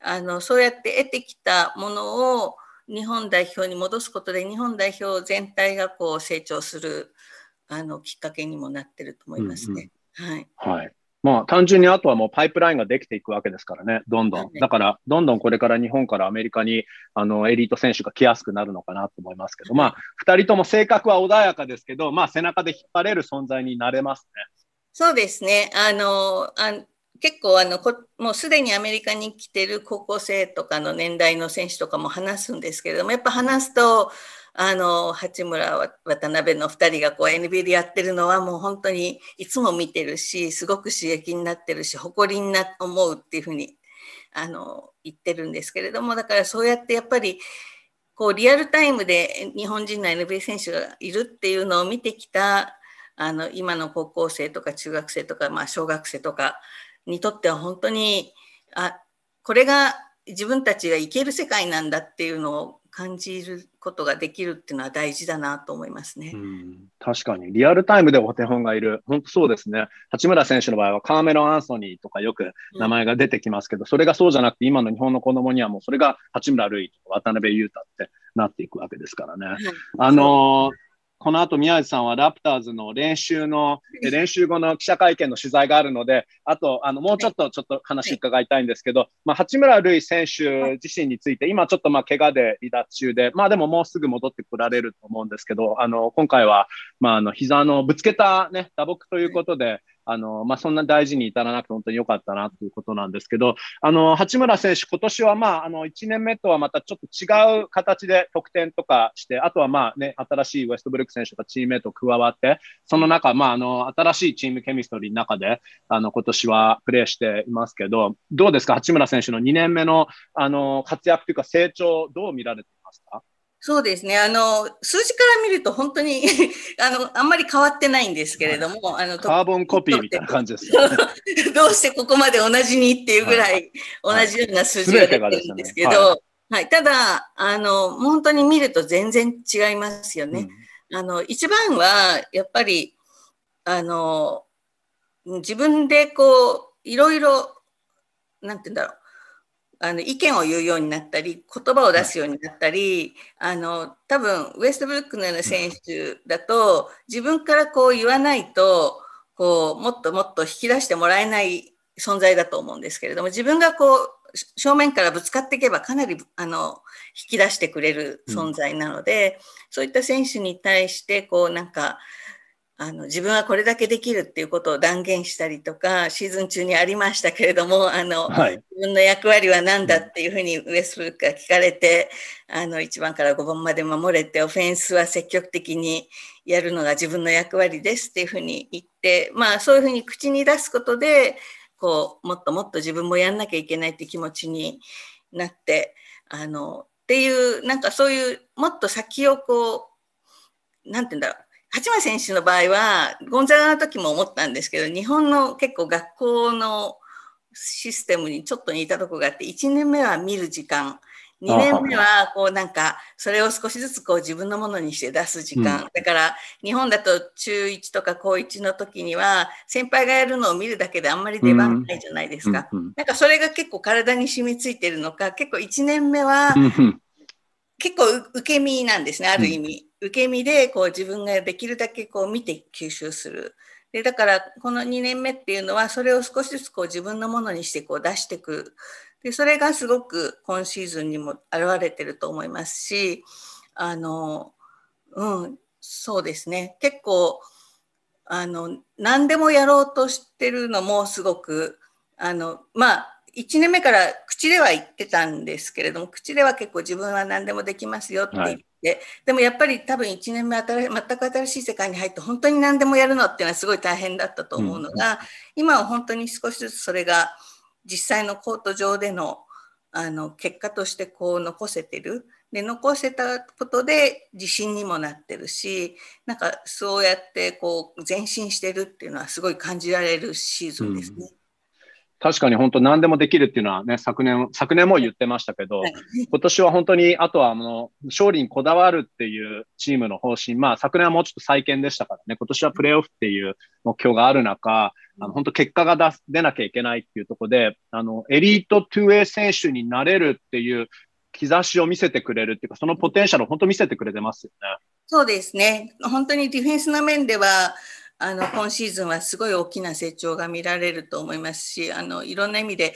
あのそうやって得てきたものを日本代表に戻すことで日本代表全体がこう成長するあのきっかけにもなってると思いますね。うんうん、はい、はいまあ、単純にあとはもうパイプラインができていくわけですからね、どんどん。だから、どんどんこれから日本からアメリカにあのエリート選手が来やすくなるのかなと思いますけど、まあ、2人とも性格は穏やかですけど、まあ、背中で引っ張れる存在になれますね。そうですね。あの、あ結構あのこ、もうすでにアメリカに来てる高校生とかの年代の選手とかも話すんですけれども、やっぱ話すと、あの八村渡辺の2人がこう NBA でやってるのはもう本当にいつも見てるしすごく刺激になってるし誇りにな思うっていうふうにあの言ってるんですけれどもだからそうやってやっぱりこうリアルタイムで日本人の NBA 選手がいるっていうのを見てきたあの今の高校生とか中学生とか、まあ、小学生とかにとっては本当にあこれが自分たちが生ける世界なんだっていうのを感じることができるっていうのは大事だなと思いますね。確かに、リアルタイムでお手本がいる、本当そうですね。八村選手の場合はカーメロン・アンソニーとかよく名前が出てきますけど、うん、それがそうじゃなくて、今の日本の子供にはもうそれが八村塁とか渡辺裕太ってなっていくわけですからね。はい、あのーこの後宮地さんはラプターズの練習の、[LAUGHS] 練習後の記者会見の取材があるので、あと、あの、もうちょっとちょっと話伺いたいんですけど、まあ、八村塁選手自身について、今ちょっとまあ、怪我で離脱中で、まあでももうすぐ戻ってこられると思うんですけど、あの、今回は、まあ、あの、膝のぶつけたね、打撲ということで、あの、まあ、そんな大事に至らなくて本当に良かったなということなんですけど、あの、八村選手、今年はまあ、あの、1年目とはまたちょっと違う形で得点とかして、あとはまあね、新しいウェストブルック選手とかチームメイト加わって、その中、まあ、あの、新しいチームケミストリーの中で、あの、今年はプレーしていますけど、どうですか、八村選手の2年目の、あの、活躍というか成長、どう見られていますか？そうですね。あの、数字から見ると本当に [LAUGHS] あの、あんまり変わってないんですけれども、あの、カーボンコピーみたいな感じです、ね、[LAUGHS] どうしてここまで同じにっていうぐらい同じような数字が出てるんですけど、はいはい、ただ、あの、本当に見ると全然違いますよね。うん、あの、一番は、やっぱり、あの、自分でこう、いろいろ、なんて言うんだろう。あの意見を言うようになったり言葉を出すようになったり、あの多分ウエストブルックのような選手だと自分からこう言わないとこうもっともっと引き出してもらえない存在だと思うんですけれども自分がこう正面からぶつかっていけばかなりあの引き出してくれる存在なので、うん、そういった選手に対してこうなんかあの自分はこれだけできるっていうことを断言したりとかシーズン中にありましたけれどもあの、はい、自分の役割は何だっていうふうにウエストブルックが聞かれてあの1番から5番まで守れてオフェンスは積極的にやるのが自分の役割ですっていうふうに言ってまあそういうふうに口に出すことでこうもっともっと自分もやんなきゃいけないって気持ちになってあのっていうなんかそういうもっと先をこう何て言うんだろう八村選手の場合はゴンザガの時も思ったんですけど日本の結構学校のシステムにちょっと似たとこがあって1年目は見る時間2年目はこうなんかそれを少しずつこう自分のものにして出す時間、うん、だから日本だと中1とか高1の時には先輩がやるのを見るだけであんまり出番ないじゃないですか、うん、なんかそれが結構体に染みついてるのか結構1年目は結構受け身なんですねある意味、受け身でこう自分ができるだけこう見て吸収する。でだからこの2年目っていうのはそれを少しずつこう自分のものにしてこう出していく。でそれがすごく今シーズンにも表れてると思いますしあのうんそうですね。結構あの何でもやろうとしてるのもすごくあのまあ1年目から口では言ってたんですけれども口では結構自分は何でもできますよって言って、はい。ででもやっぱり多分1年目新全く新しい世界に入って本当に何でもやるのっていうのはすごい大変だったと思うのが、うん、今は本当に少しずつそれが実際のコート上でのあの結果としてこう残せてる。で残せたことで自信にもなってるしなんかそうやってこう前進してるっていうのはすごい感じられるシーズンですね。うん確かに本当何でもできるっていうのはね、昨年、昨年も言ってましたけど、今年は本当に、あとはあの、勝利にこだわるっていうチームの方針、まあ昨年はもうちょっと再建でしたからね、今年はプレーオフっていう目標がある中、あの本当結果が出出なきゃいけないっていうところで、あの、エリート 2A 選手になれるっていう兆しを見せてくれるっていうか、そのポテンシャルを本当見せてくれてますよね。そうですね。本当にディフェンスの面では、あの今シーズンはすごい大きな成長が見られると思いますしあのいろんな意味で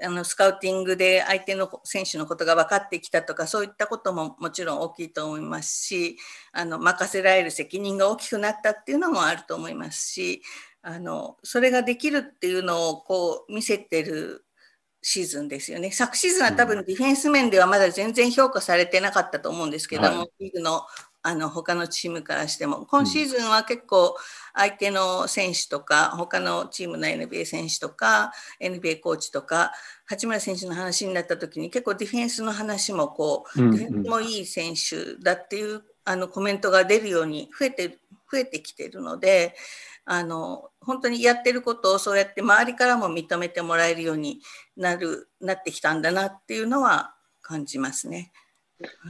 あのスカウティングで相手の選手のことが分かってきたとかそういったことももちろん大きいと思いますしあの任せられる責任が大きくなったっていうのもあると思いますしあのそれができるっていうのをこう見せてるシーズンですよね。昨シーズンは多分ディフェンス面ではまだ全然評価されてなかったと思うんですけども、はい、リーグのあの他のチームからしても、今シーズンは結構相手の選手とか、他のチームの NBA 選手とか、NBA コーチとか、八村選手の話になった時に結構ディフェンスの話もこう、ディフェンスもいい選手だっていうあのコメントが出るように増えて増えてきてるので、あの本当にやってることをそうやって周りからも認めてもらえるようになるなってきたんだなっていうのは感じますね。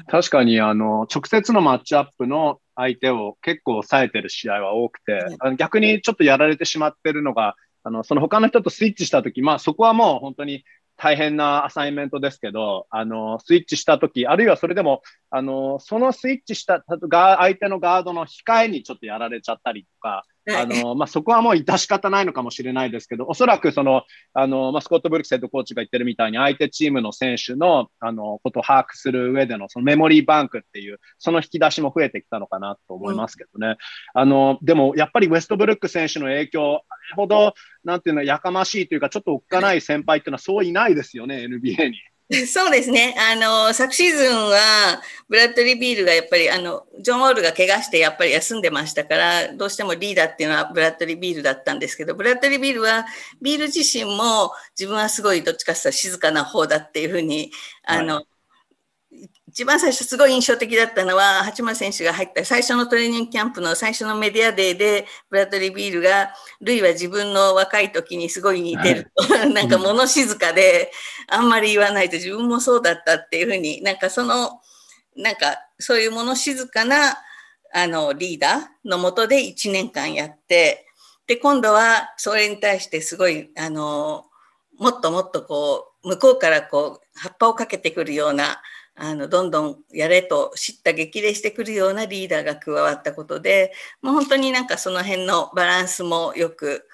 確かにあの直接のマッチアップの相手を結構抑えてる試合は多くて、あの逆にちょっとやられてしまってるのが、あのその他の人とスイッチしたとき、まあそこはもう本当に大変なアサイメントですけど、あの、スイッチしたとき、あるいはそれでも、あの、そのスイッチした相手のガードの控えにちょっとやられちゃったりとか、あの、まあ、そこはもう致し方ないのかもしれないですけど、おそらくその、あの、まあ、スコット・ブルックスヘッドコーチが言ってるみたいに、相手チームの選手の、あの、ことを把握する上での、そのメモリーバンクっていう、その引き出しも増えてきたのかなと思いますけどね。うん、あの、でも、やっぱりウェストブルック選手の影響、あれほど、なんていうの、やかましいというか、ちょっとおっかない先輩っていうのはそういないですよね、NBA に。[LAUGHS] そうですね。あの、昨シーズンは、ブラッドリー・ビールがやっぱり、あの、ジョン・ウォールが怪我してやっぱり休んでましたから、どうしてもリーダーっていうのはブラッドリー・ビールだったんですけど、ブラッドリー・ビールは、ビール自身も自分はすごいどっちかというと静かな方だっていうふうに、あの、はい一番最初すごい印象的だったのは、八村選手が入った最初のトレーニングキャンプの最初のメディアデーで、ブラッドリー・ビールが、ルイは自分の若い時にすごい似てると、はい、[LAUGHS] なんか物静かで、あんまり言わないと自分もそうだったっていうふうに、なんかその、なんかそういう物静かなあのリーダーのもとで1年間やって、で、今度はそれに対してすごい、あの、もっともっとこう、向こうからこう、葉っぱをかけてくるような、あのどんどんやれと知った激励してくるようなリーダーが加わったことでもう本当になんかその辺のバランスもよく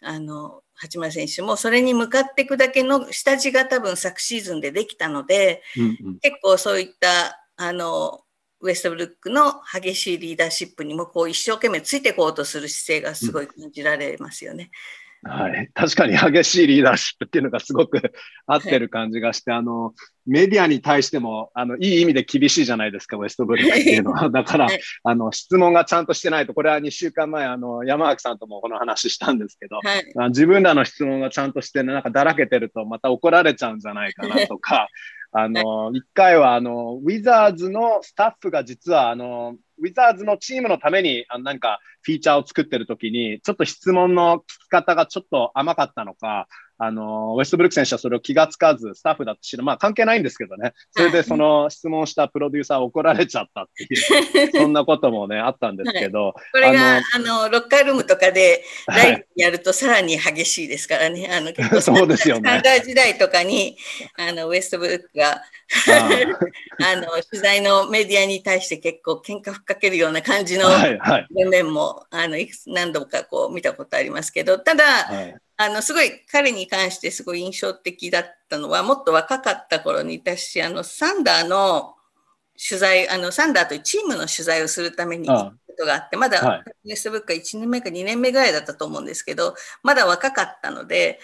あの八村選手もそれに向かっていくだけの下地が多分昨シーズンでできたので、うんうん、結構そういったあのウエストブルックの激しいリーダーシップにもこう一生懸命ついていこうとする姿勢がすごい感じられますよね。うんはい、確かに激しいリーダーシップっていうのがすごく合ってる感じがして、あの、メディアに対しても、あの、いい意味で厳しいじゃないですか、ウエストブルックっていうのは。[LAUGHS] だから、あの、質問がちゃんとしてないと、これは2週間前、あの、山脇さんともこの話したんですけど、はい、自分らの質問がちゃんとして、なんかだらけてると、また怒られちゃうんじゃないかなとか、[LAUGHS] あの、一回は、あの、ウィザーズのスタッフが実は、あの、ウィザーズのチームのために、あなんか、フィーチャーを作ってる時に、ちょっと質問の聞き方がちょっと甘かったのか、あの、ウェストブルック選手はそれを気がつかず、スタッフだと知る。まあ関係ないんですけどね。それでその質問したプロデューサー怒られちゃったっていう、[LAUGHS] そんなこともね、あったんですけど。はい、これが、あの、ロッカールームとかでライブやるとさらに激しいですからね。あの、[LAUGHS] 結構そうですよね。時代とかに、あの、ウェストブルックが、[LAUGHS] あの、取材のメディアに対して結構喧嘩ふっかけるような感じの場面も、はいはい、あの、いくつ何度かこう見たことありますけど、ただ、はいあの、すごい彼に関してすごい印象的だったのは、もっと若かった頃に私、あの、サンダーの取材、あの、サンダーというチームの取材をするために行ったことがあって、まだ、フェイスブックは1年目か2年目ぐらいだったと思うんですけど、まだ若かったので、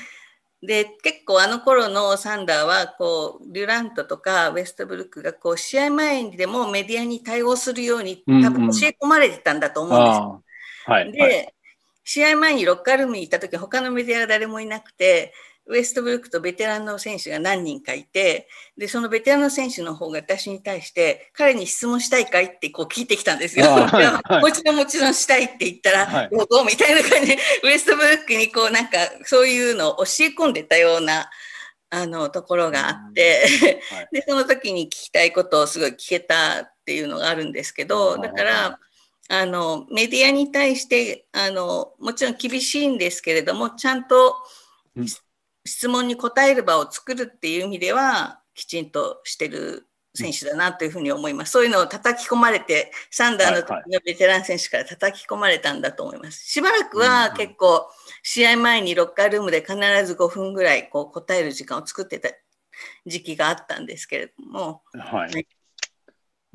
で、結構あの頃のサンダーは、こう、デュラントとかウェストブルックが、こう、試合前にでもメディアに対応するように、多分教え込まれてたんだと思うんです。うんうんはい、で、試合前にロッカールームに行った時他のメディアが誰もいなくてウエストブルックとベテランの選手が何人かいてでそのベテランの選手の方が私に対して彼に質問したいかいってこう聞いてきたんですよ。はい [LAUGHS] もちろんもちろんしたいって言ったら、はい、どうみたいな感じでウエストブルックにこうなんかそういうのを教え込んでたようなあのところがあって、はい、でその時に聞きたいことをすごい聞けたっていうのがあるんですけどだから。あのメディアに対してあのもちろん厳しいんですけれどもちゃんと質問に答える場を作るっていう意味ではきちんとしてる選手だなというふうに思います。そういうのを叩き込まれて、サンダーの時のベテラン選手から叩き込まれたんだと思います。しばらくは結構、試合前にロッカールームで必ず5分ぐらいこう答える時間を作ってた時期があったんですけれども、はい、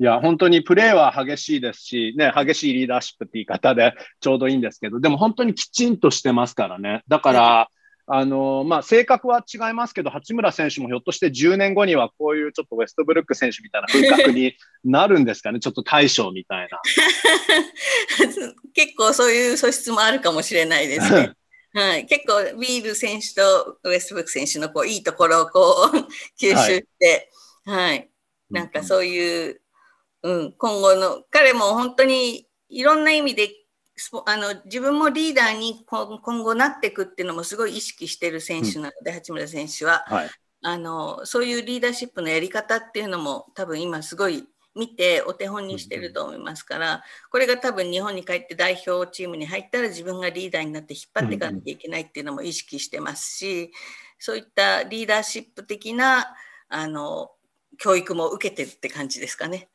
いや、本当にプレーは激しいですし、ね、激しいリーダーシップって言い方でちょうどいいんですけど、でも本当にきちんとしてますからね。だから、あの、まあ、性格は違いますけど、八村選手もひょっとして10年後にはこういうちょっとウェストブルック選手みたいな風格に [LAUGHS] なるんですかね、ちょっと大将みたいな。[LAUGHS] 結構そういう素質もあるかもしれないですね。[LAUGHS] はい、結構ビール選手とウェストブルック選手のこういいところをこう吸収して、はい、はい、なんかそういう、うん、今後の彼も本当にいろんな意味であの自分もリーダーに今後なっていくっていうのもすごい意識してる選手なので、うん、八村選手は、はい、あのそういうリーダーシップのやり方っていうのも多分今すごい見てお手本にしてると思いますから、これが多分日本に帰って代表チームに入ったら自分がリーダーになって引っ張っていかなきゃいけないっていうのも意識してますし、そういったリーダーシップ的なあの教育も受けてるって感じですかね。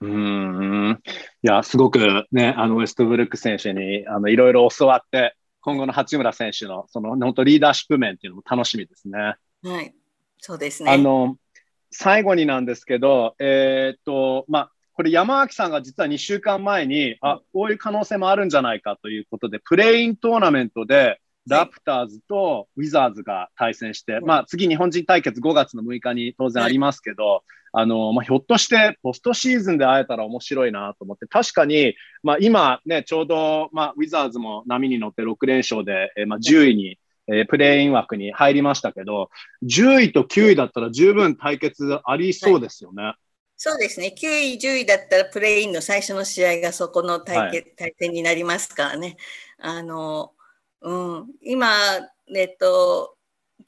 うんいや、すごくね、あのウェストブルック選手にあのいろいろ教わって、今後の八村選手のその本当リーダーシップ面っていうのも楽しみですね。はい、そうですね。あの最後になんですけど、えー、っと、まあ、これ山脇さんが実は2週間前に、あ、こういう可能性もあるんじゃないかということで、プレイントーナメントで、ラプターズとウィザーズが対戦して、まあ次日本人対決5月の6日に当然ありますけど、あの、まあ、ひょっとしてポストシーズンで会えたら面白いなと思って、確かに、まあ今ね、ちょうど、まあウィザーズも波に乗って6連勝で、えー、まあ10位にえー、プレーイン枠に入りましたけど、10位と9位だったら十分対決ありそうですよね。はい、そうですね、9位、10位だったらプレーインの最初の試合がそこの対決、はい、対戦になりますからね。あのうん、今、えっと、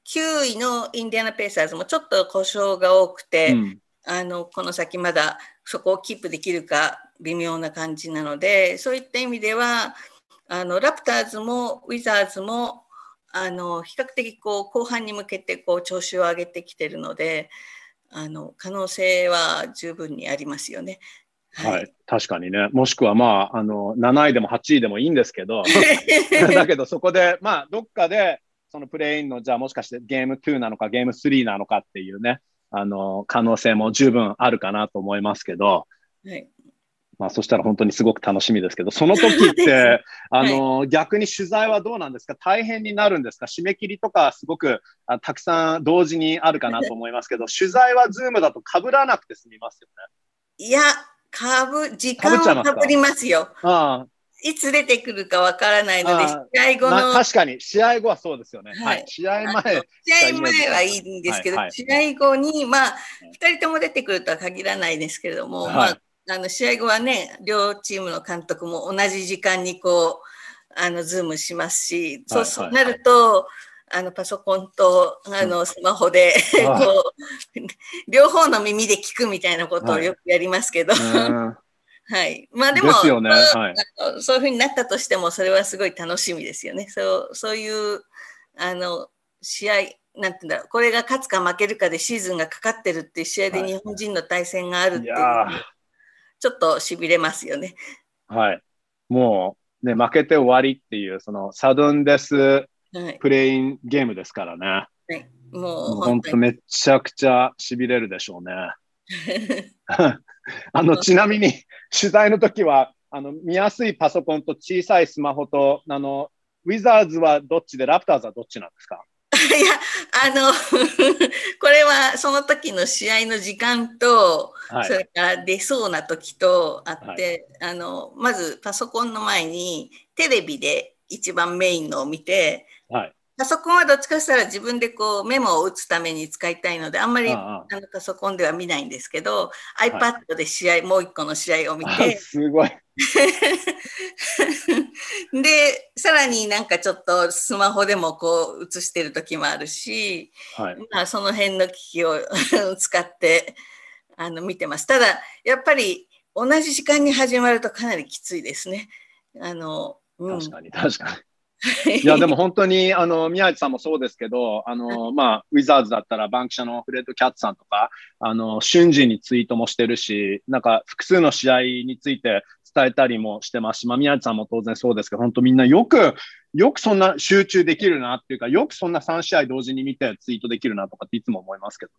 9位のインディアナ・ペイサーズもちょっと故障が多くて、うん、あのこの先まだそこをキープできるか微妙な感じなのでそういった意味ではあのラプターズもウィザーズもあの比較的こう後半に向けてこう調子を上げてきてるのであの可能性は十分にありますよね。はい、はい、確かにね。もしくはまあ、あの、7位でも8位でもいいんですけど、[LAUGHS] だけどそこで、まあ、どっかで、その play-in の、じゃあもしかしてゲーム2なのかゲーム3なのかっていうね、あの、可能性も十分あるかなと思いますけど、はい、まあ、そしたら本当にすごく楽しみですけど、その時って、[LAUGHS] あの、はい、逆に取材はどうなんですか？大変になるんですか？締め切りとかすごくあたくさん同時にあるかなと思いますけど、[LAUGHS] 取材はズームだと被らなくて済みますよね。いや、かぶ、時間はかぶりますよ。ああいつ出てくるかわからないので、試合後の、確かに、試合後はそうですよね。はい。試合前。試合前はいいんですけど、はいはい、試合後に、まあ、2人とも出てくるとは限らないですけれども、はい、まあ、あの試合後はね、両チームの監督も同じ時間にこう、あのズームしますし、そうなると、あのパソコンとあのスマホでこう両方の耳で聞くみたいなことをよくやりますけど、はい、はい、まあでも、ねはい、そういうふうになったとしてもそれはすごい楽しみですよね。そうそういうあの試合なんていうんだろうこれが勝つか負けるかでシーズンがかかってるっていう試合で日本人の対戦があるっていう、はい、ちょっとしびれますよね。はい。もう、ね、負けて終わりっていう、そのサドンデスプレインゲームですからね。はい、もう本当めちゃくちゃしびれるでしょうね。[LAUGHS] [LAUGHS] あのちなみに取材の時はあの見やすいパソコンと小さいスマホとあのウィザーズはどっちでラプターズはどっちなんですか？[LAUGHS] いや、あの [LAUGHS] これはその時の試合の時間と、はい、それから出そうな時とあって、はい、あのまずパソコンの前にテレビで一番メインのを見て、はい、パソコンはどっちかしたら自分でこうメモを打つために使いたいのであんまりあのパソコンでは見ないんですけど iPad で試合、はい、もう一個の試合を見て。[LAUGHS] すごい。[LAUGHS] でさらになんかちょっとスマホでもこう映してる時もあるし、はい、まあ、その辺の機器を [LAUGHS] 使ってあの見てます。ただやっぱり同じ時間に始まるとかなりきついですね。あのうん、確かに確かに。いや、でも本当に、あの、宮内さんもそうですけど、あの、まあ、ウィザーズだったら、バンキシャのフレッド・キャッツさんとか、あの、瞬時にツイートもしてるし、なんか、複数の試合について伝えたりもしてますし、まあ、宮内さんも当然そうですけど、本当みんなよく、よくそんな集中できるなっていうか、よくそんな3試合同時に見てツイートできるなとかっていつも思いますけど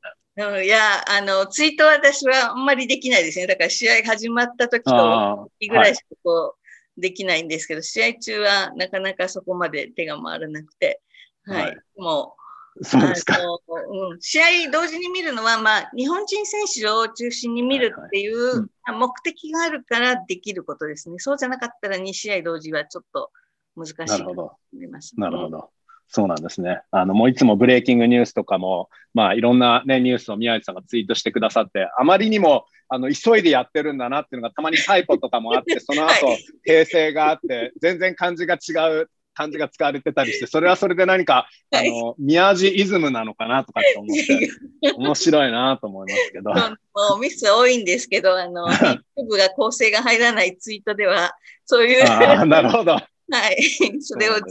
ね。いや、あの、ツイートは私はあんまりできないですね。だから試合始まった時とぐらいしかこう、できないんですけど、試合中はなかなかそこまで手が回らなくて、はい。もう、そうですか。うん、試合同時に見るのは、まあ、日本人選手を中心に見るっていう目的があるからできることですね。そうじゃなかったら2試合同時はちょっと難しいと思います、ね、なるほど。そうなんですね。あの、もういつもブレイキングニュースとかも、まあ、いろんなね、ニュースを宮内さんがツイートしてくださって、あまりにも、あの、急いでやってるんだなっていうのが、たまにタイプとかもあって、[LAUGHS] その後、訂正があって、全然漢字が違う漢字が使われてたりして、それはそれで何か、あの、宮地イズムなのかなとかって思って、[LAUGHS] 面白いなと思いますけど。もうミス多いんですけど、あの、[LAUGHS] 部が構成が入らないツイートでは、そういう。あなるほど。はい。それを、ね、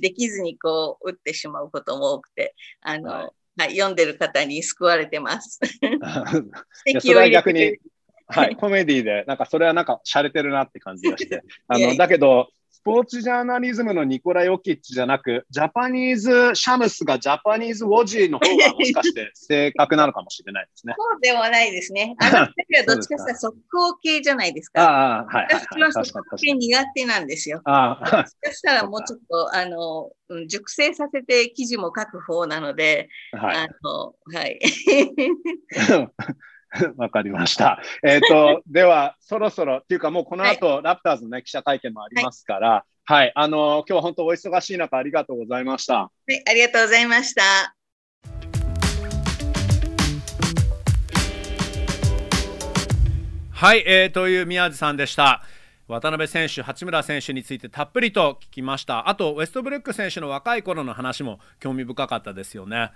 できずにこう打ってしまうことも多くて、あの、はい、はい、読んでる方に救われてます。[LAUGHS] それは逆に、はい、コメディで、なんかそれはなんか洒落てるなって感じがして。[LAUGHS] あの、だけど、ポーツジャーナリズムのニコラ・ヨキッチじゃなく、ジャパニーズ・シャムスがジャパニーズ・ウォジーの方がもしかして正確なのかもしれないですね。そうではないですね。あの二人はどっちかというと速攻系じゃないですか。ああ、はい。私は速攻系苦手なんですよ。ああ。そしたらもうちょっと、あの、熟成させて記事も書く方なので、はい。あの、はい。[LAUGHS] [LAUGHS] わかりました。えっ、ー、と、[LAUGHS] では、そろそろ、っていうかもうこの後、はい、ラプターズの、ね、記者会見もありますから、はい、はい、あの今日は本当お忙しい中、ありがとうございました。はい、ありがとうございました。はい、えー、という宮地さんでした。渡辺選手、八村選手についてたっぷりと聞きました。あと、ウェストブルック選手の若い頃の話も興味深かったですよね。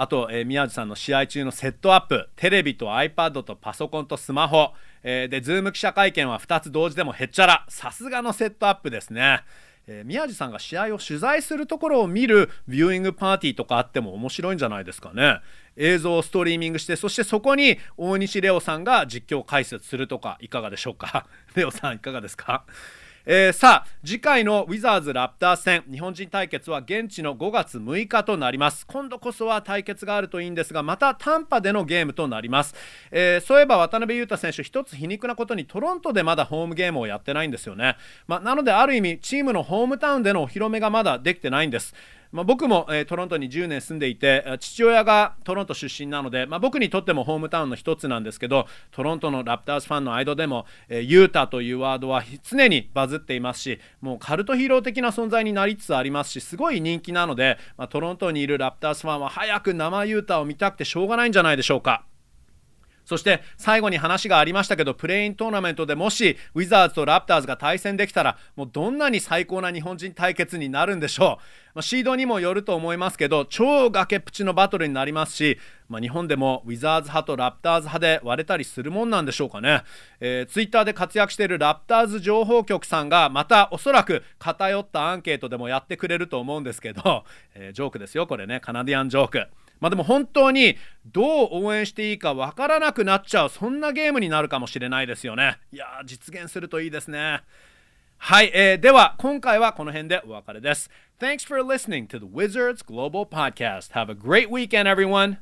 あと、えー、宮地さんの試合中のセットアップテレビと iPad とパソコンとスマホ、えー、で Zoom 記者会見は2つ同時でもへっちゃら。さすがのセットアップですね、えー、宮地さんが試合を取材するところを見るビューイングパーティーとかあっても面白いんじゃないですかね。映像をストリーミングしてそしてそこに大西レオさんが実況解説するとかいかがでしょうか？[LAUGHS] レオさんいかがですか？えー、さあ次回のウィザーズ・ラプター戦日本人対決は現地の5月6日となります。今度こそは対決があるといいんですがまた短波でのゲームとなります、えー、そういえば渡辺裕太選手一つ皮肉なことにトロントでまだホームゲームをやってないんですよね、まあ、なのである意味チームのホームタウンでのお披露目がまだできてないんです。まあ、僕も、えー、トロントに10年住んでいて父親がトロント出身なので、まあ、僕にとってもホームタウンの一つなんですけどトロントのラプターズファンの間でも、えー、ユータというワードは常にバズっていますしもうカルトヒーロー的な存在になりつつありますしすごい人気なので、まあ、トロントにいるラプターズファンは早く生ユータを見たくてしょうがないんじゃないでしょうか。そして最後に話がありましたけどプレイントーナメントでもしウィザーズとラプターズが対戦できたらもうどんなに最高な日本人対決になるんでしょう、まあ、シードにもよると思いますけど超崖っぷちのバトルになりますし、まあ、日本でもウィザーズ派とラプターズ派で割れたりするもんなんでしょうかね、えー、ツイッターで活躍しているラプターズ情報局さんがまたおそらく偏ったアンケートでもやってくれると思うんですけど、えー、ジョークですよこれね。カナディアンジョーク。まあでも本当にどう応援していいかわからなくなっちゃうそんなゲームになるかもしれないですよね。いや実現するといいですね。はい、えー、では今回はこの辺でお別れです。Thanks for listening to the Wizards Global Podcast. Have a great weekend everyone.